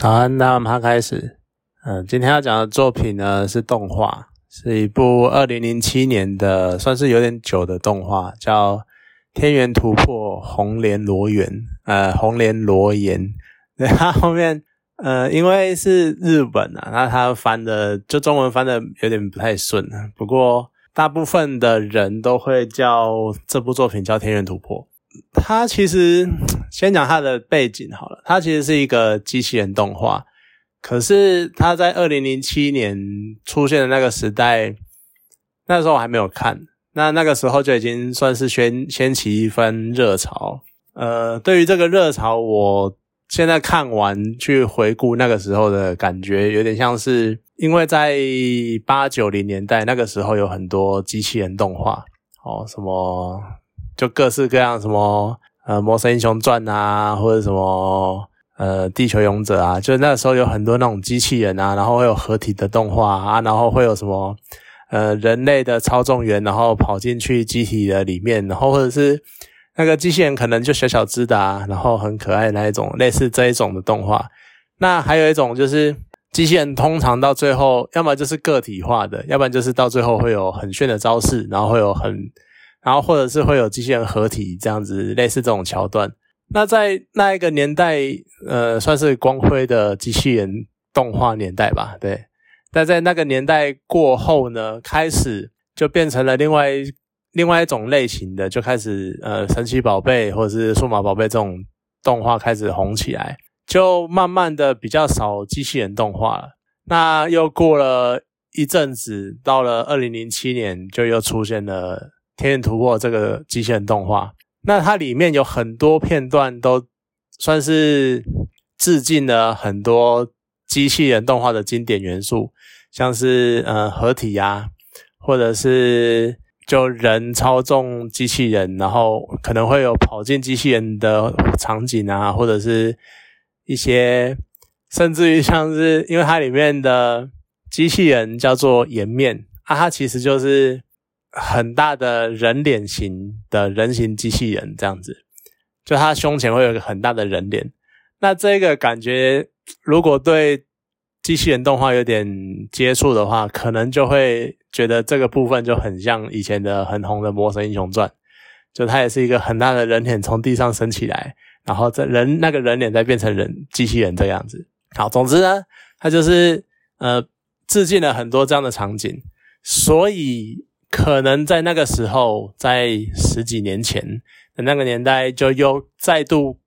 好，那我们开始。嗯，今天要讲的作品呢是动画，是一部二零零七年的，算是有点久的动画，叫《天元突破红莲罗元》。呃，红莲罗岩。对，它后面呃，因为是日本啊，那它翻的就中文翻的有点不太顺。不过大部分的人都会叫这部作品叫《天元突破》。它其实先讲它的背景好了，它其实是一个机器人动画，可是它在二零零七年出现的那个时代，那时候我还没有看，那那个时候就已经算是掀掀起一番热潮。呃，对于这个热潮，我现在看完去回顾那个时候的感觉，有点像是因为在八九零年代那个时候有很多机器人动画，哦，什么。就各式各样什么呃《魔神英雄传》啊，或者什么呃《地球勇者》啊，就那时候有很多那种机器人啊，然后会有合体的动画啊，然后会有什么呃人类的操纵员，然后跑进去机体的里面，然后或者是那个机器人可能就小小只的啊，然后很可爱那一种，类似这一种的动画。那还有一种就是机器人通常到最后，要么就是个体化的，要不然就是到最后会有很炫的招式，然后会有很。然后或者是会有机器人合体这样子，类似这种桥段。那在那一个年代，呃，算是光辉的机器人动画年代吧，对。但在那个年代过后呢，开始就变成了另外另外一种类型的，就开始呃，神奇宝贝或者是数码宝贝这种动画开始红起来，就慢慢的比较少机器人动画了。那又过了一阵子，到了二零零七年，就又出现了。《天眼突破》这个机器人动画，那它里面有很多片段都算是致敬了很多机器人动画的经典元素，像是呃合体呀，或者是就人操纵机器人，然后可能会有跑进机器人的场景啊，或者是一些甚至于像是因为它里面的机器人叫做颜面啊，它其实就是。很大的人脸型的人形机器人这样子，就他胸前会有一个很大的人脸。那这个感觉，如果对机器人动画有点接触的话，可能就会觉得这个部分就很像以前的很红的《魔神英雄传》，就它也是一个很大的人脸从地上升起来，然后这人那个人脸再变成人机器人这样子。好，总之呢，它就是呃致敬了很多这样的场景，所以。可能在那个时候，在十几年前的那个年代，就又再度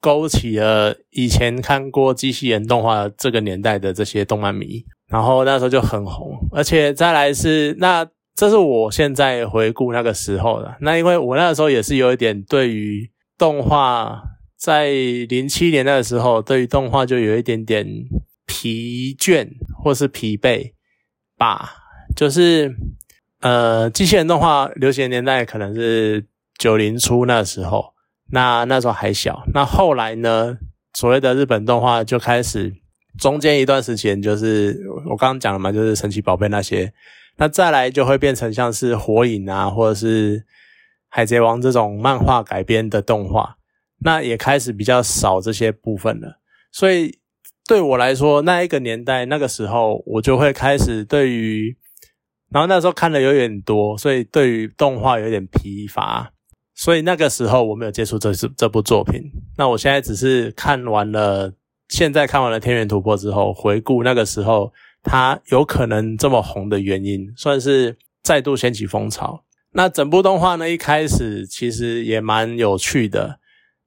勾起了以前看过机器人动画这个年代的这些动漫迷，然后那时候就很红。而且再来是，那这是我现在回顾那个时候的。那因为我那个时候也是有一点对于动画，在零七年那个时候，对于动画就有一点点疲倦或是疲惫吧，就是。呃，机器人动画流行年代可能是九零初那时候，那那时候还小。那后来呢，所谓的日本动画就开始，中间一段时间就是我刚刚讲了嘛，就是神奇宝贝那些。那再来就会变成像是火影啊，或者是海贼王这种漫画改编的动画，那也开始比较少这些部分了。所以对我来说，那一个年代那个时候，我就会开始对于。然后那时候看的有点多，所以对于动画有点疲乏，所以那个时候我没有接触这这这部作品。那我现在只是看完了，现在看完了《天元突破》之后，回顾那个时候它有可能这么红的原因，算是再度掀起风潮。那整部动画呢，一开始其实也蛮有趣的，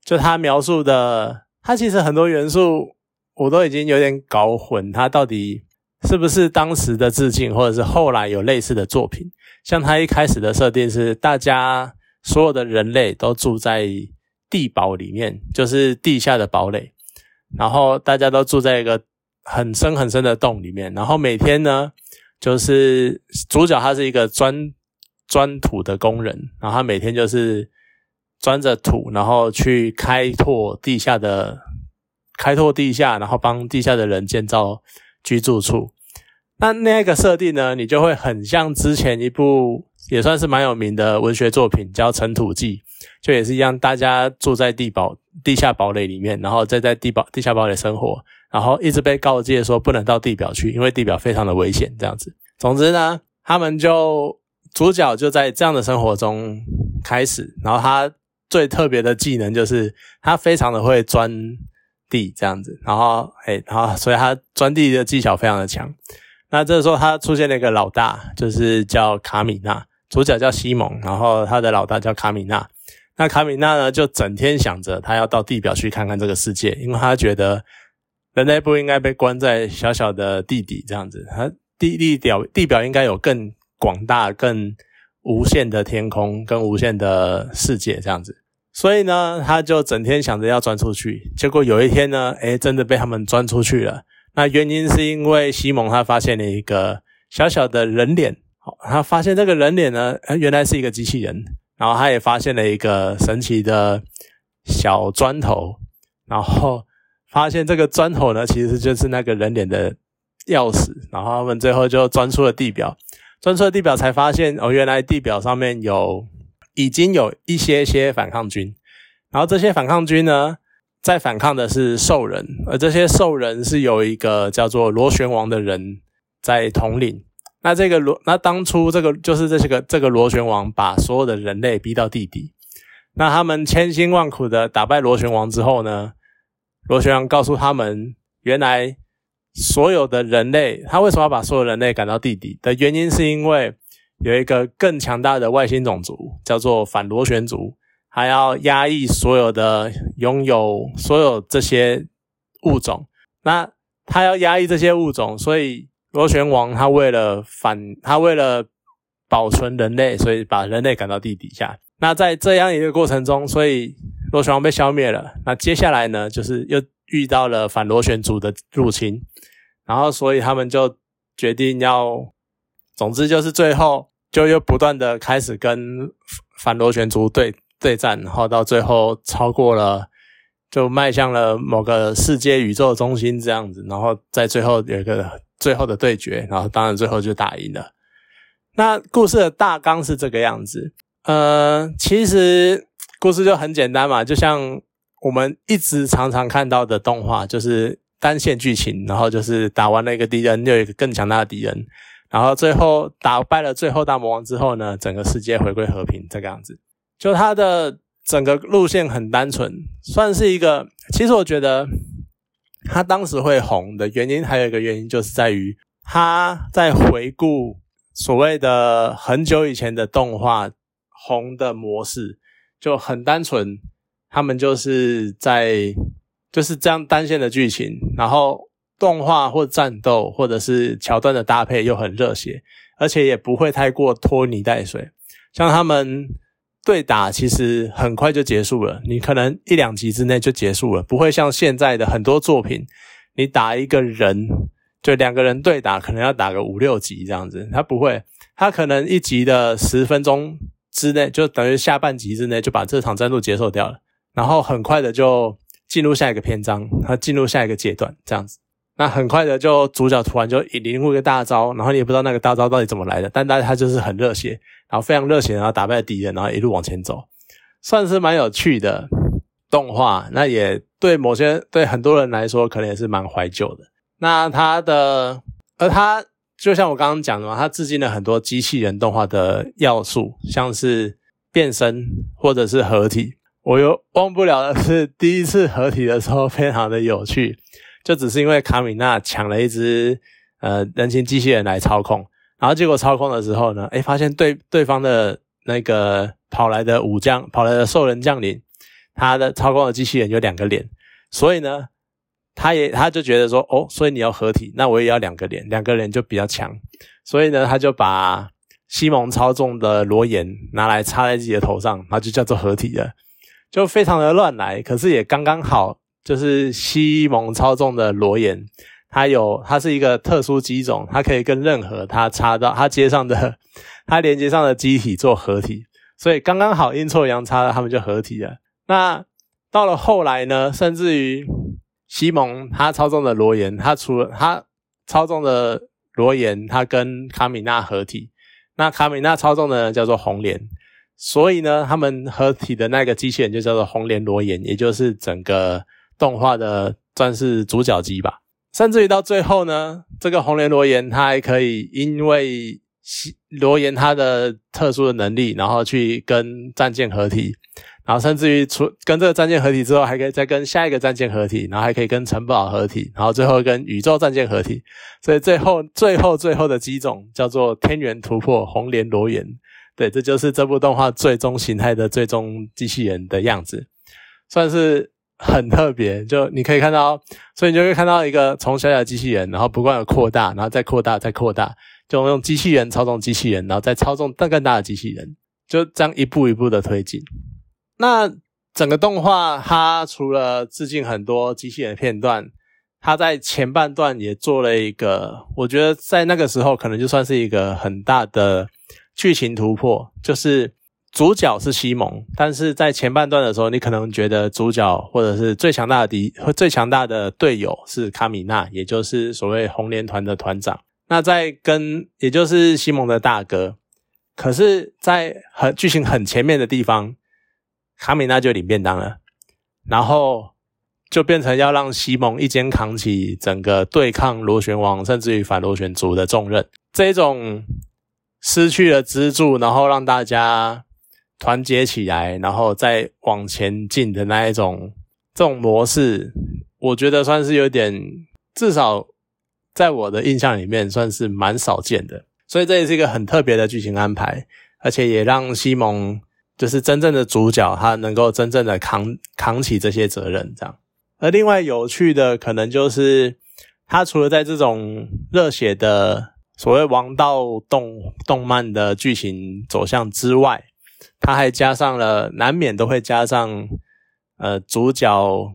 就它描述的，它其实很多元素我都已经有点搞混，它到底。是不是当时的致敬，或者是后来有类似的作品？像他一开始的设定是，大家所有的人类都住在地堡里面，就是地下的堡垒，然后大家都住在一个很深很深的洞里面，然后每天呢，就是主角他是一个钻钻土的工人，然后他每天就是钻着土，然后去开拓地下的开拓地下，然后帮地下的人建造居住处。那那个设定呢？你就会很像之前一部也算是蛮有名的文学作品，叫《尘土记》，就也是一样，大家住在地堡、地下堡垒里面，然后再在地堡、地下堡垒生活，然后一直被告诫说不能到地表去，因为地表非常的危险，这样子。总之呢，他们就主角就在这样的生活中开始，然后他最特别的技能就是他非常的会钻地这样子，然后哎，然后所以他钻地的技巧非常的强。那这时候他出现了一个老大，就是叫卡米娜，主角叫西蒙，然后他的老大叫卡米娜。那卡米娜呢，就整天想着他要到地表去看看这个世界，因为他觉得人类不应该被关在小小的地底这样子，他地地表地表应该有更广大、更无限的天空、更无限的世界这样子。所以呢，他就整天想着要钻出去，结果有一天呢，诶，真的被他们钻出去了。那原因是因为西蒙他发现了一个小小的人脸，好，他发现这个人脸呢，原来是一个机器人，然后他也发现了一个神奇的小砖头，然后发现这个砖头呢，其实就是那个人脸的钥匙，然后他们最后就钻出了地表，钻出了地表才发现哦，原来地表上面有已经有一些些反抗军，然后这些反抗军呢。在反抗的是兽人，而这些兽人是有一个叫做螺旋王的人在统领。那这个螺，那当初这个就是这些个这个螺旋王把所有的人类逼到地底。那他们千辛万苦的打败螺旋王之后呢，螺旋王告诉他们，原来所有的人类，他为什么要把所有人类赶到地底的原因，是因为有一个更强大的外星种族，叫做反螺旋族。还要压抑所有的拥有所有这些物种，那他要压抑这些物种，所以螺旋王他为了反，他为了保存人类，所以把人类赶到地底下。那在这样一个过程中，所以螺旋王被消灭了。那接下来呢，就是又遇到了反螺旋族的入侵，然后所以他们就决定要，总之就是最后就又不断的开始跟反螺旋族对。对战，然后到最后超过了，就迈向了某个世界宇宙中心这样子，然后在最后有一个最后的对决，然后当然最后就打赢了。那故事的大纲是这个样子，呃，其实故事就很简单嘛，就像我们一直常常看到的动画，就是单线剧情，然后就是打完了一个敌人，又有一个更强大的敌人，然后最后打败了最后大魔王之后呢，整个世界回归和平这个样子。就它的整个路线很单纯，算是一个。其实我觉得它当时会红的原因，还有一个原因就是在于它在回顾所谓的很久以前的动画红的模式就很单纯。他们就是在就是这样单线的剧情，然后动画或战斗或者是桥段的搭配又很热血，而且也不会太过拖泥带水，像他们。对打其实很快就结束了，你可能一两集之内就结束了，不会像现在的很多作品，你打一个人就两个人对打，可能要打个五六集这样子。他不会，他可能一集的十分钟之内，就等于下半集之内就把这场战斗结束掉了，然后很快的就进入下一个篇章，他进入下一个阶段这样子。那很快的就主角突然就领悟一个大招，然后你也不知道那个大招到底怎么来的，但但他就是很热血。然后非常热血，然后打败敌人，然后一路往前走，算是蛮有趣的动画。那也对某些对很多人来说，可能也是蛮怀旧的。那它的，而它就像我刚刚讲的嘛，它致敬了很多机器人动画的要素，像是变身或者是合体。我又忘不了的是第一次合体的时候，非常的有趣，就只是因为卡米娜抢了一只呃人形机器人来操控。然后结果操控的时候呢，哎，发现对对方的那个跑来的武将、跑来的兽人将领，他的操控的机器人有两个脸，所以呢，他也他就觉得说，哦，所以你要合体，那我也要两个脸，两个脸就比较强，所以呢，他就把西蒙操纵的裸眼拿来插在自己的头上，然后就叫做合体了，就非常的乱来，可是也刚刚好，就是西蒙操纵的裸眼。它有，它是一个特殊机种，它可以跟任何它插到它接上的、它连接上的机体做合体，所以刚刚好阴错阳差的，他们就合体了。那到了后来呢，甚至于西蒙他操纵的罗岩，他除了他操纵的罗岩，他跟卡米娜合体，那卡米娜操纵的叫做红莲，所以呢，他们合体的那个机器人就叫做红莲罗岩，也就是整个动画的算是主角机吧。甚至于到最后呢，这个红莲罗岩它还可以因为罗岩它的特殊的能力，然后去跟战舰合体。然后甚至于出跟这个战舰合体之后，还可以再跟下一个战舰合体，然后还可以跟城堡合体，然后最后跟宇宙战舰合体。所以最后最后最后的机种叫做天元突破红莲罗岩。对，这就是这部动画最终形态的最终机器人的样子，算是很特别。就你可以看到，所以你就会看到一个从小小的机器人，然后不断的扩大，然后再扩大，再扩大，就用机器人操纵机器人，然后再操纵更更大的机器人，就这样一步一步的推进。那整个动画，它除了致敬很多机器人的片段，它在前半段也做了一个，我觉得在那个时候可能就算是一个很大的剧情突破，就是主角是西蒙，但是在前半段的时候，你可能觉得主角或者是最强大的敌和最强大的队友是卡米娜，也就是所谓红莲团的团长。那在跟也就是西蒙的大哥，可是，在很剧情很前面的地方。卡米娜就领便当了，然后就变成要让西蒙一肩扛起整个对抗螺旋王，甚至于反螺旋族的重任。这种失去了支柱，然后让大家团结起来，然后再往前进的那一种这种模式，我觉得算是有点，至少在我的印象里面算是蛮少见的。所以这也是一个很特别的剧情安排，而且也让西蒙。就是真正的主角，他能够真正的扛扛起这些责任，这样。而另外有趣的，可能就是他除了在这种热血的所谓王道动动漫的剧情走向之外，他还加上了难免都会加上，呃，主角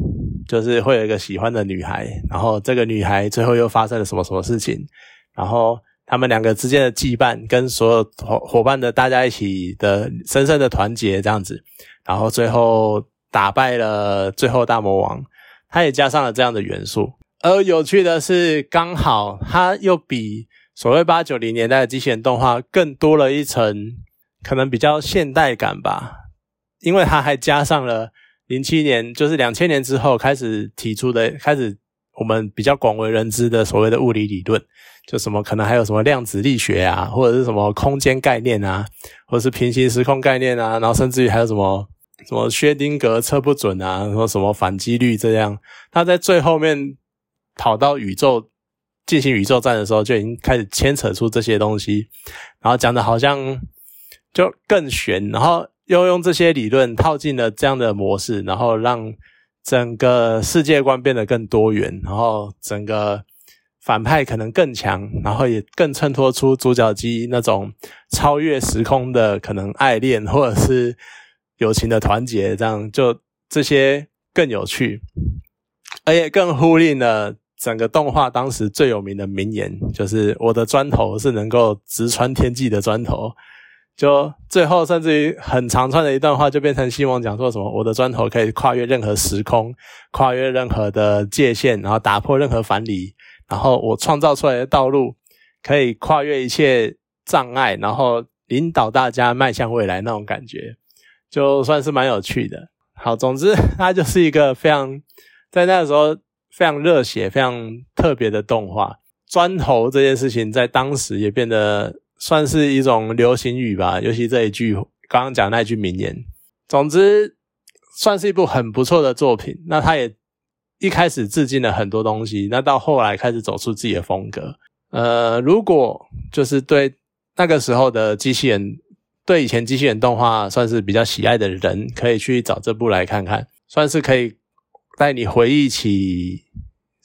就是会有一个喜欢的女孩，然后这个女孩最后又发生了什么什么事情，然后。他们两个之间的羁绊，跟所有伙伙伴的大家一起的深深的团结，这样子，然后最后打败了最后大魔王，他也加上了这样的元素。而有趣的是，刚好他又比所谓八九零年代的机器人动画更多了一层可能比较现代感吧，因为它还加上了零七年，就是两千年之后开始提出的，开始我们比较广为人知的所谓的物理理论。就什么可能还有什么量子力学啊，或者是什么空间概念啊，或者是平行时空概念啊，然后甚至于还有什么什么薛丁格测不准啊，说什么反击率这样，他在最后面跑到宇宙进行宇宙战的时候，就已经开始牵扯出这些东西，然后讲的好像就更玄，然后又用这些理论套进了这样的模式，然后让整个世界观变得更多元，然后整个。反派可能更强，然后也更衬托出主角机那种超越时空的可能爱恋或者是友情的团结，这样就这些更有趣，而且更呼应了整个动画当时最有名的名言，就是我的砖头是能够直穿天际的砖头。就最后甚至于很长串的一段话，就变成希望讲说什么我的砖头可以跨越任何时空，跨越任何的界限，然后打破任何藩篱。然后我创造出来的道路可以跨越一切障碍，然后引导大家迈向未来那种感觉，就算是蛮有趣的。好，总之它就是一个非常在那个时候非常热血、非常特别的动画。砖头这件事情在当时也变得算是一种流行语吧，尤其这一句刚刚讲那句名言。总之算是一部很不错的作品。那它也。一开始致敬了很多东西，那到后来开始走出自己的风格。呃，如果就是对那个时候的机器人，对以前机器人动画算是比较喜爱的人，可以去找这部来看看，算是可以带你回忆起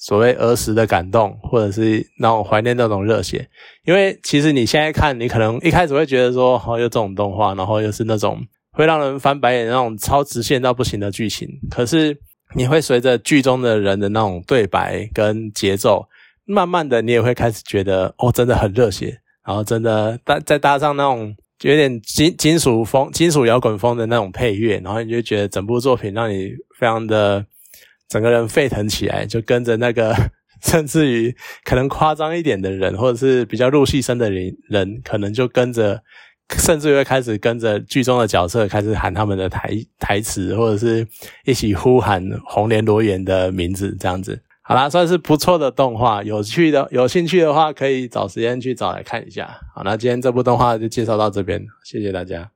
所谓儿时的感动，或者是那种怀念那种热血。因为其实你现在看，你可能一开始会觉得说，哦，有这种动画，然后又是那种会让人翻白眼那种超直线到不行的剧情，可是。你会随着剧中的人的那种对白跟节奏，慢慢的你也会开始觉得哦，真的很热血，然后真的搭再搭上那种有点金金属风、金属摇滚风的那种配乐，然后你就觉得整部作品让你非常的整个人沸腾起来，就跟着那个 甚至于可能夸张一点的人，或者是比较入戏深的人，人可能就跟着，甚至于会开始跟着剧中的角色开始喊他们的台台词，或者是一起呼喊红莲罗园的名字，这样子。好啦，算是不错的动画，有趣的，有兴趣的话可以找时间去找来看一下。好，那今天这部动画就介绍到这边，谢谢大家。